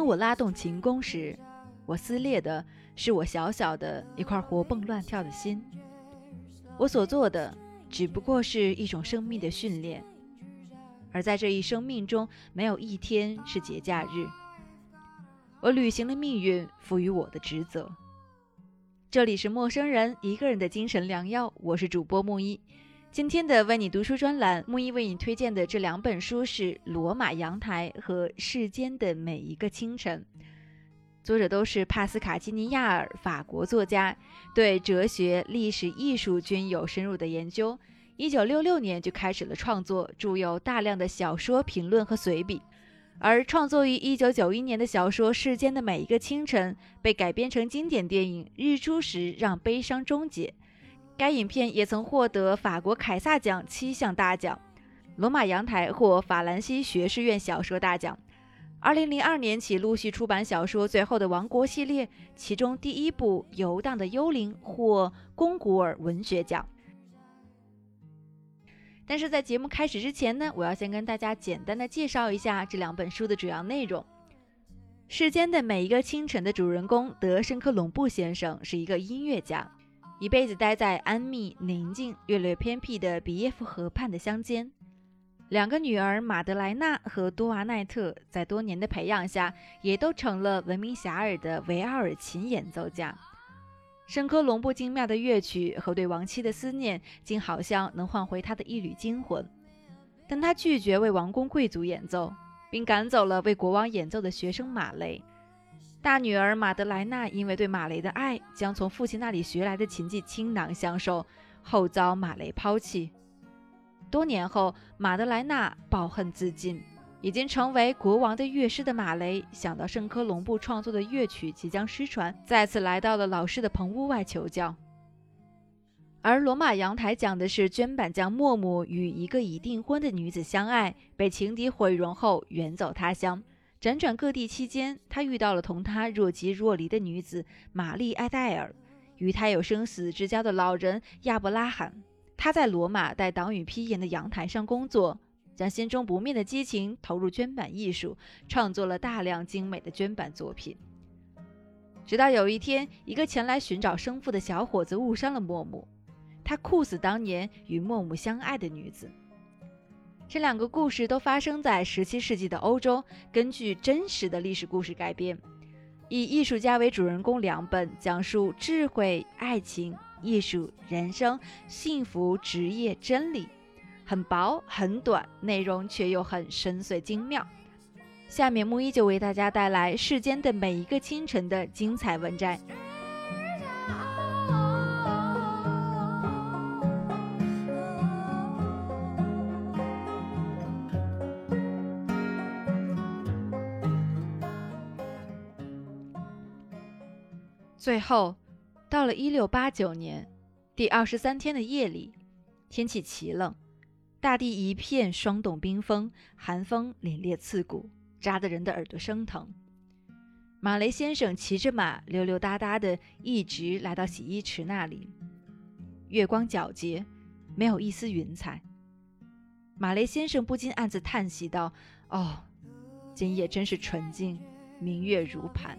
当我拉动琴弓时，我撕裂的是我小小的一块活蹦乱跳的心。我所做的只不过是一种生命的训练，而在这一生命中，没有一天是节假日。我履行了命运赋予我的职责。这里是陌生人一个人的精神良药，我是主播木一。今天的为你读书专栏，木一为你推荐的这两本书是《罗马阳台》和《世间的每一个清晨》，作者都是帕斯卡基尼亚尔，法国作家，对哲学、历史、艺术均有深入的研究。一九六六年就开始了创作，著有大量的小说、评论和随笔。而创作于一九九一年的小说《世间的每一个清晨》被改编成经典电影《日出时让悲伤终结》，该影片也曾获得法国凯撒奖七项大奖，《罗马阳台》获法兰西学士院小说大奖。二零零二年起陆续出版小说《最后的王国》系列，其中第一部《游荡的幽灵》获龚古尔文学奖。但是在节目开始之前呢，我要先跟大家简单的介绍一下这两本书的主要内容。世间的每一个清晨的主人公德申克隆布先生是一个音乐家，一辈子待在安谧、宁静、略略偏僻的比耶夫河畔的乡间。两个女儿马德莱娜和多瓦奈特在多年的培养下，也都成了闻名遐迩的维奥尔琴演奏家。圣科隆布精妙的乐曲和对亡妻的思念，竟好像能唤回他的一缕精魂。但他拒绝为王公贵族演奏，并赶走了为国王演奏的学生马雷。大女儿马德莱娜因为对马雷的爱，将从父亲那里学来的琴技倾囊相授，后遭马雷抛弃。多年后，马德莱娜抱恨自尽。已经成为国王的乐师的马雷，想到圣科隆布创作的乐曲即将失传，再次来到了老师的棚屋外求教。而罗马阳台讲的是绢板匠莫姆与一个已订婚的女子相爱，被情敌毁容后远走他乡，辗转各地期间，他遇到了同他若即若离的女子玛丽埃戴尔，与他有生死之交的老人亚伯拉罕。他在罗马带挡雨披檐的阳台上工作。将心中不灭的激情投入绢板艺术，创作了大量精美的绢板作品。直到有一天，一个前来寻找生父的小伙子误伤了莫姆，他酷死当年与莫姆相爱的女子。这两个故事都发生在十七世纪的欧洲，根据真实的历史故事改编，以艺术家为主人公，两本讲述智慧、爱情、艺术、人生、幸福、职业、真理。很薄很短，内容却又很深邃精妙。下面木一就为大家带来《世间的每一个清晨》的精彩文摘。最后，到了一六八九年第二十三天的夜里，天气奇冷。大地一片霜冻冰封，寒风凛冽刺骨，扎得人的耳朵生疼。马雷先生骑着马，溜溜达达的，一直来到洗衣池那里。月光皎洁，没有一丝云彩。马雷先生不禁暗自叹息道：“哦，今夜真是纯净，明月如盘，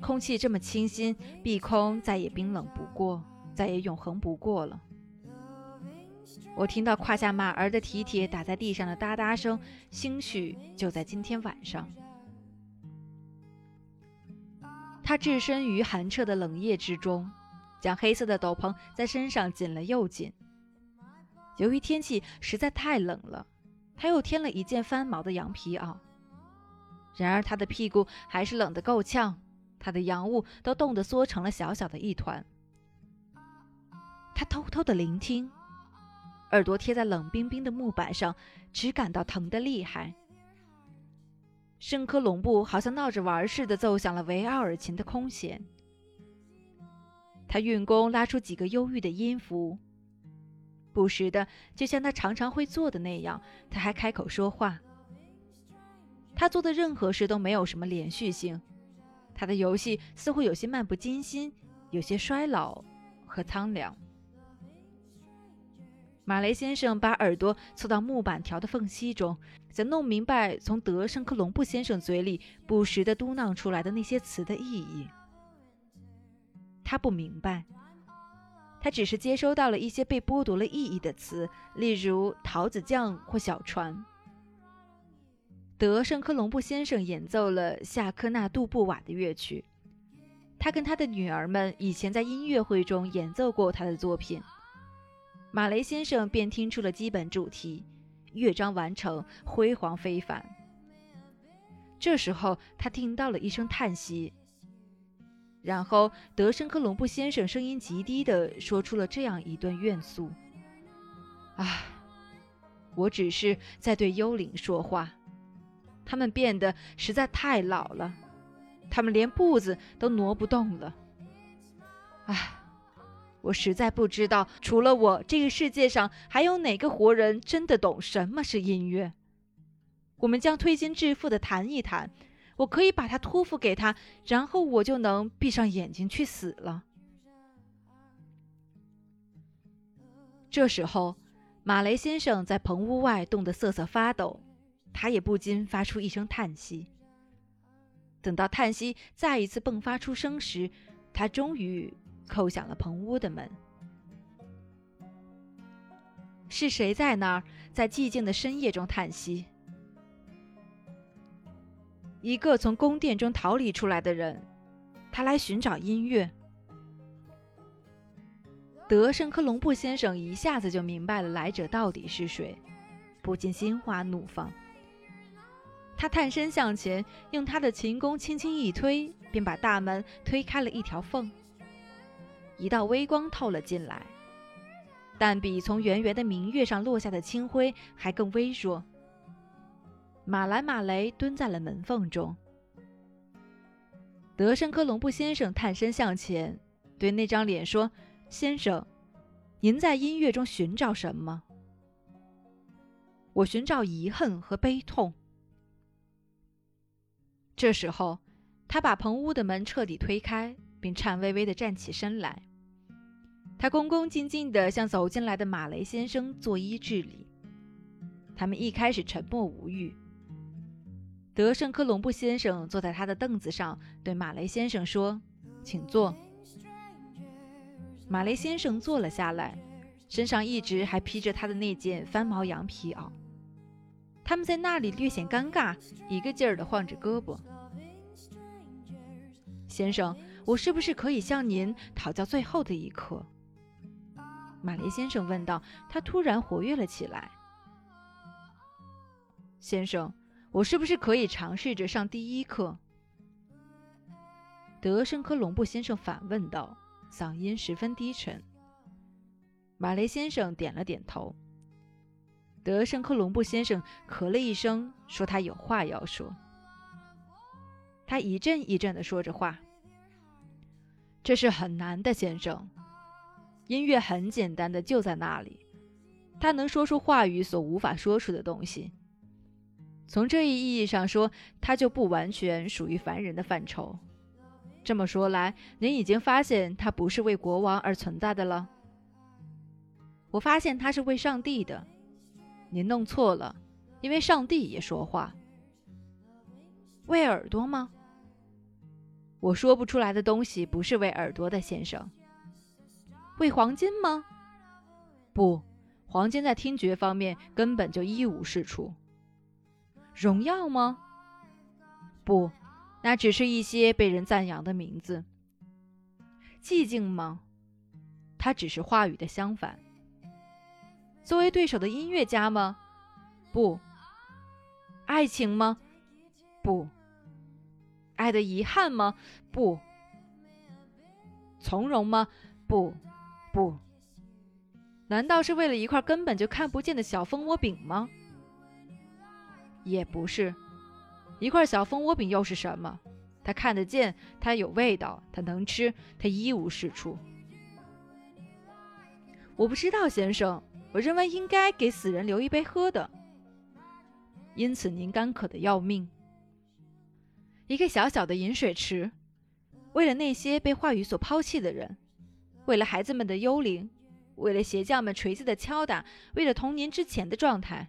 空气这么清新，碧空再也冰冷不过，再也永恒不过了。”我听到胯下马儿的蹄铁打在地上的哒哒声，兴许就在今天晚上。他置身于寒彻的冷夜之中，将黑色的斗篷在身上紧了又紧。由于天气实在太冷了，他又添了一件翻毛的羊皮袄。然而他的屁股还是冷得够呛，他的洋物都冻得缩成了小小的一团。他偷偷的聆听。耳朵贴在冷冰冰的木板上，只感到疼得厉害。圣科隆布好像闹着玩似的奏响了维奥尔琴的空弦。他运功拉出几个忧郁的音符，不时的，就像他常常会做的那样，他还开口说话。他做的任何事都没有什么连续性，他的游戏似乎有些漫不经心，有些衰老和苍凉。马雷先生把耳朵凑到木板条的缝隙中，想弄明白从德圣克隆布先生嘴里不时地嘟囔出来的那些词的意义。他不明白，他只是接收到了一些被剥夺了意义的词，例如桃子酱或小船。德圣克隆布先生演奏了夏科纳杜布瓦的乐曲，他跟他的女儿们以前在音乐会中演奏过他的作品。马雷先生便听出了基本主题，乐章完成，辉煌非凡。这时候，他听到了一声叹息，然后德圣科隆布先生声音极低地说出了这样一段怨诉：“啊，我只是在对幽灵说话，他们变得实在太老了，他们连步子都挪不动了。唉。”我实在不知道，除了我，这个世界上还有哪个活人真的懂什么是音乐。我们将推心置腹的谈一谈，我可以把它托付给他，然后我就能闭上眼睛去死了。这时候，马雷先生在棚屋外冻得瑟瑟发抖，他也不禁发出一声叹息。等到叹息再一次迸发出声时，他终于。叩响了棚屋的门。是谁在那儿，在寂静的深夜中叹息？一个从宫殿中逃离出来的人，他来寻找音乐。德圣克隆布先生一下子就明白了来者到底是谁，不禁心花怒放。他探身向前，用他的琴弓轻轻一推，便把大门推开了一条缝。一道微光透了进来，但比从圆圆的明月上落下的清辉还更微弱。马兰马雷蹲在了门缝中。德申科隆布先生探身向前，对那张脸说：“先生，您在音乐中寻找什么？”“我寻找遗恨和悲痛。”这时候，他把棚屋的门彻底推开。并颤巍巍地站起身来，他恭恭敬敬地向走进来的马雷先生作揖致礼。他们一开始沉默无语。德圣科隆布先生坐在他的凳子上，对马雷先生说：“请坐。”马雷先生坐了下来，身上一直还披着他的那件翻毛羊皮袄。他们在那里略显尴尬，一个劲儿地晃着胳膊。先生。我是不是可以向您讨教最后的一课？马雷先生问道。他突然活跃了起来。先生，我是不是可以尝试着上第一课？德申科隆布先生反问道，嗓音十分低沉。马雷先生点了点头。德圣克隆布先生咳了一声，说：“他有话要说。”他一阵一阵的说着话。这是很难的，先生。音乐很简单的，就在那里，他能说出话语所无法说出的东西。从这一意义上说，他就不完全属于凡人的范畴。这么说来，您已经发现他不是为国王而存在的了。我发现他是为上帝的。您弄错了，因为上帝也说话。为耳朵吗？我说不出来的东西不是为耳朵的，先生。为黄金吗？不，黄金在听觉方面根本就一无是处。荣耀吗？不，那只是一些被人赞扬的名字。寂静吗？它只是话语的相反。作为对手的音乐家吗？不。爱情吗？不。爱的遗憾吗？不。从容吗？不，不。难道是为了一块根本就看不见的小蜂窝饼吗？也不是。一块小蜂窝饼又是什么？它看得见，它有味道，它能吃，它一无是处。我不知道，先生。我认为应该给死人留一杯喝的。因此，您干渴的要命。一个小小的饮水池，为了那些被话语所抛弃的人，为了孩子们的幽灵，为了鞋匠们锤子的敲打，为了童年之前的状态。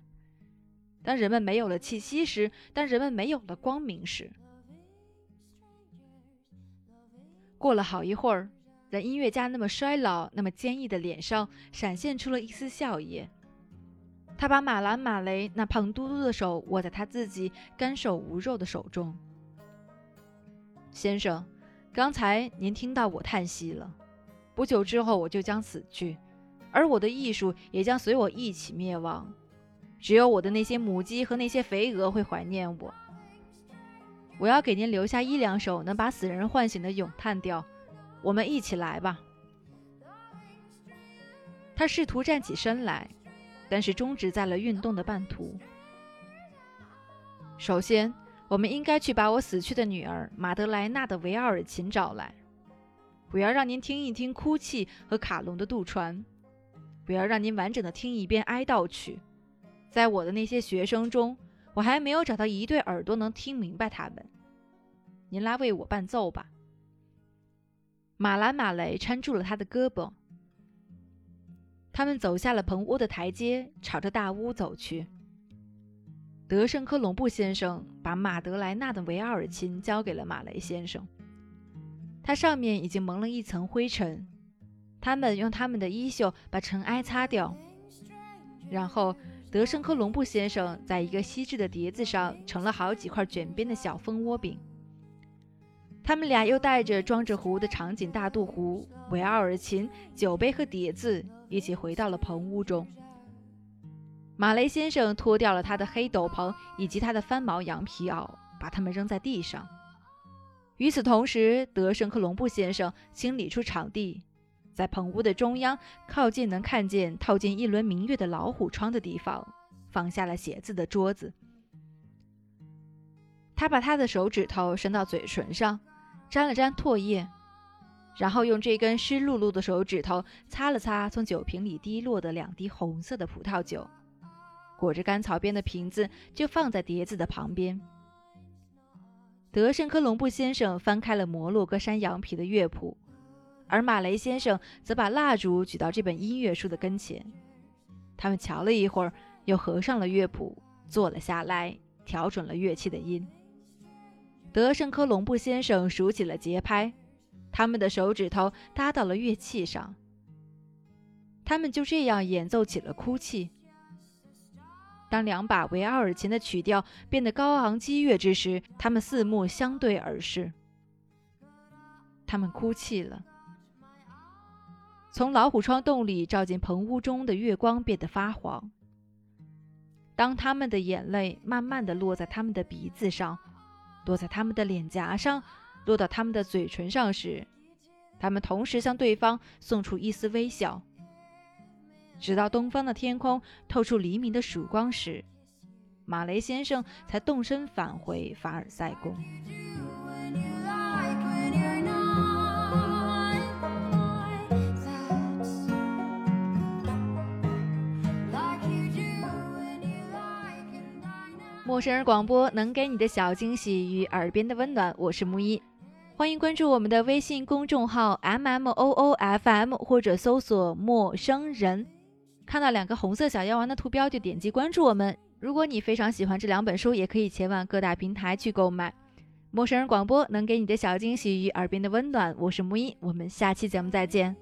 当人们没有了气息时，当人们没有了光明时，过了好一会儿，在音乐家那么衰老、那么坚毅的脸上闪现出了一丝笑意。他把马兰马雷那胖嘟嘟的手握在他自己干瘦无肉的手中。先生，刚才您听到我叹息了。不久之后，我就将死去，而我的艺术也将随我一起灭亡。只有我的那些母鸡和那些肥鹅会怀念我。我要给您留下一两首能把死人唤醒的咏叹调，我们一起来吧。他试图站起身来，但是终止在了运动的半途。首先，我们应该去把我死去的女儿马德莱娜的维奥尔琴找来。我要让您听一听哭泣和卡隆的渡船。我要让您完整的听一遍哀悼曲。在我的那些学生中，我还没有找到一对耳朵能听明白他们。您来为我伴奏吧。马兰马雷搀住了他的胳膊。他们走下了棚屋的台阶，朝着大屋走去。德圣科隆布先生把马德莱纳的维奥尔琴交给了马雷先生，它上面已经蒙了一层灰尘。他们用他们的衣袖把尘埃擦掉，然后。德圣科隆布先生在一个锡制的碟子上盛了好几块卷边的小蜂窝饼。他们俩又带着装着壶的长颈大肚壶、维奥尔琴、酒杯和碟子一起回到了棚屋中。马雷先生脱掉了他的黑斗篷以及他的翻毛羊皮袄，把它们扔在地上。与此同时，德圣克隆布先生清理出场地。在棚屋的中央，靠近能看见套进一轮明月的老虎窗的地方，放下了写字的桌子。他把他的手指头伸到嘴唇上，沾了沾唾液，然后用这根湿漉漉的手指头擦了擦从酒瓶里滴落的两滴红色的葡萄酒，裹着干草边的瓶子就放在碟子的旁边。德圣科隆布先生翻开了摩洛哥山羊皮的乐谱。而马雷先生则把蜡烛举到这本音乐书的跟前，他们瞧了一会儿，又合上了乐谱，坐了下来，调准了乐器的音。德圣科隆布先生数起了节拍，他们的手指头搭到了乐器上，他们就这样演奏起了哭泣。当两把维奥尔琴的曲调变得高昂激越之时，他们四目相对而视，他们哭泣了。从老虎窗洞里照进棚屋中的月光变得发黄。当他们的眼泪慢慢地落在他们的鼻子上，落在他们的脸颊上，落到他们的嘴唇上时，他们同时向对方送出一丝微笑。直到东方的天空透出黎明的曙光时，马雷先生才动身返回凡尔赛宫。陌生人广播能给你的小惊喜与耳边的温暖，我是木一，欢迎关注我们的微信公众号 M M O O F M 或者搜索陌生人，看到两个红色小药丸的图标就点击关注我们。如果你非常喜欢这两本书，也可以前往各大平台去购买。陌生人广播能给你的小惊喜与耳边的温暖，我是木一，我们下期节目再见。